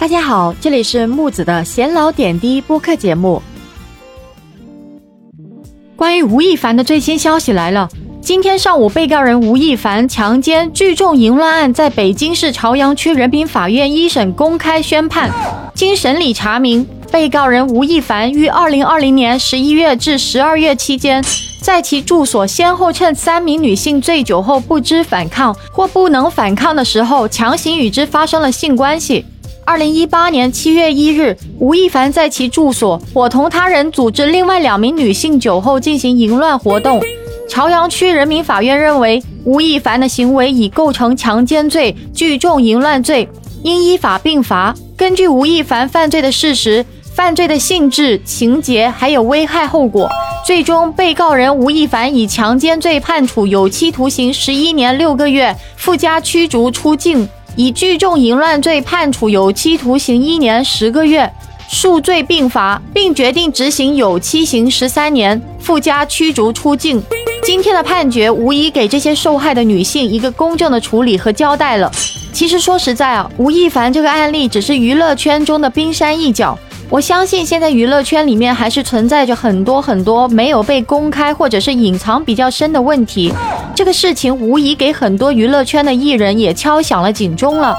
大家好，这里是木子的闲聊点滴播客节目。关于吴亦凡的最新消息来了。今天上午，被告人吴亦凡强奸聚众淫乱案在北京市朝阳区人民法院一审公开宣判。经审理查明，被告人吴亦凡于二零二零年十一月至十二月期间，在其住所先后趁三名女性醉酒后不知反抗或不能反抗的时候，强行与之发生了性关系。二零一八年七月一日，吴亦凡在其住所伙同他人组织另外两名女性酒后进行淫乱活动。朝阳区人民法院认为，吴亦凡的行为已构成强奸罪、聚众淫乱罪，应依法并罚。根据吴亦凡犯罪的事实、犯罪的性质、情节还有危害后果，最终被告人吴亦凡以强奸罪判处有期徒刑十一年六个月，附加驱逐出境。以聚众淫乱罪判处有期徒刑一年十个月，数罪并罚，并决定执行有期刑十三年，附加驱逐出境。今天的判决无疑给这些受害的女性一个公正的处理和交代了。其实说实在啊，吴亦凡这个案例只是娱乐圈中的冰山一角。我相信现在娱乐圈里面还是存在着很多很多没有被公开或者是隐藏比较深的问题。这个事情无疑给很多娱乐圈的艺人也敲响了警钟了。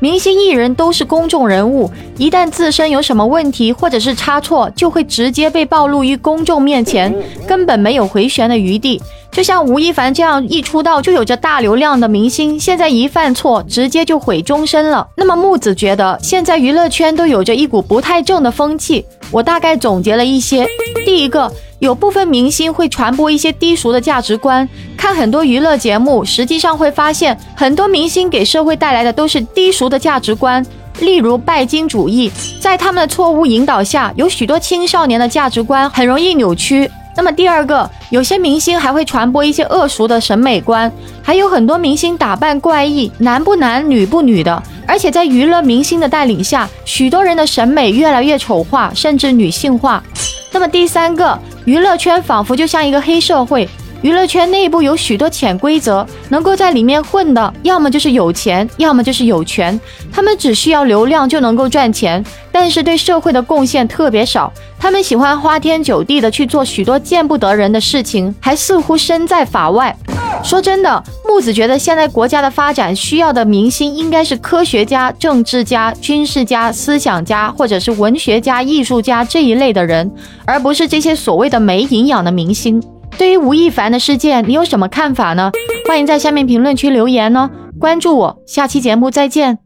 明星艺人都是公众人物，一旦自身有什么问题或者是差错，就会直接被暴露于公众面前，根本没有回旋的余地。就像吴亦凡这样一出道就有着大流量的明星，现在一犯错，直接就毁终身了。那么木子觉得，现在娱乐圈都有着一股不太正的风气。我大概总结了一些：第一个，有部分明星会传播一些低俗的价值观。看很多娱乐节目，实际上会发现，很多明星给社会带来的都是低俗的价值观，例如拜金主义。在他们的错误引导下，有许多青少年的价值观很容易扭曲。那么第二个，有些明星还会传播一些恶俗的审美观，还有很多明星打扮怪异，男不男女不女的，而且在娱乐明星的带领下，许多人的审美越来越丑化，甚至女性化。那么第三个，娱乐圈仿佛就像一个黑社会。娱乐圈内部有许多潜规则，能够在里面混的，要么就是有钱，要么就是有权。他们只需要流量就能够赚钱，但是对社会的贡献特别少。他们喜欢花天酒地的去做许多见不得人的事情，还似乎身在法外。说真的，木子觉得现在国家的发展需要的明星应该是科学家、政治家、军事家、思想家，或者是文学家、艺术家这一类的人，而不是这些所谓的没营养的明星。对于吴亦凡的事件，你有什么看法呢？欢迎在下面评论区留言哦。关注我，下期节目再见。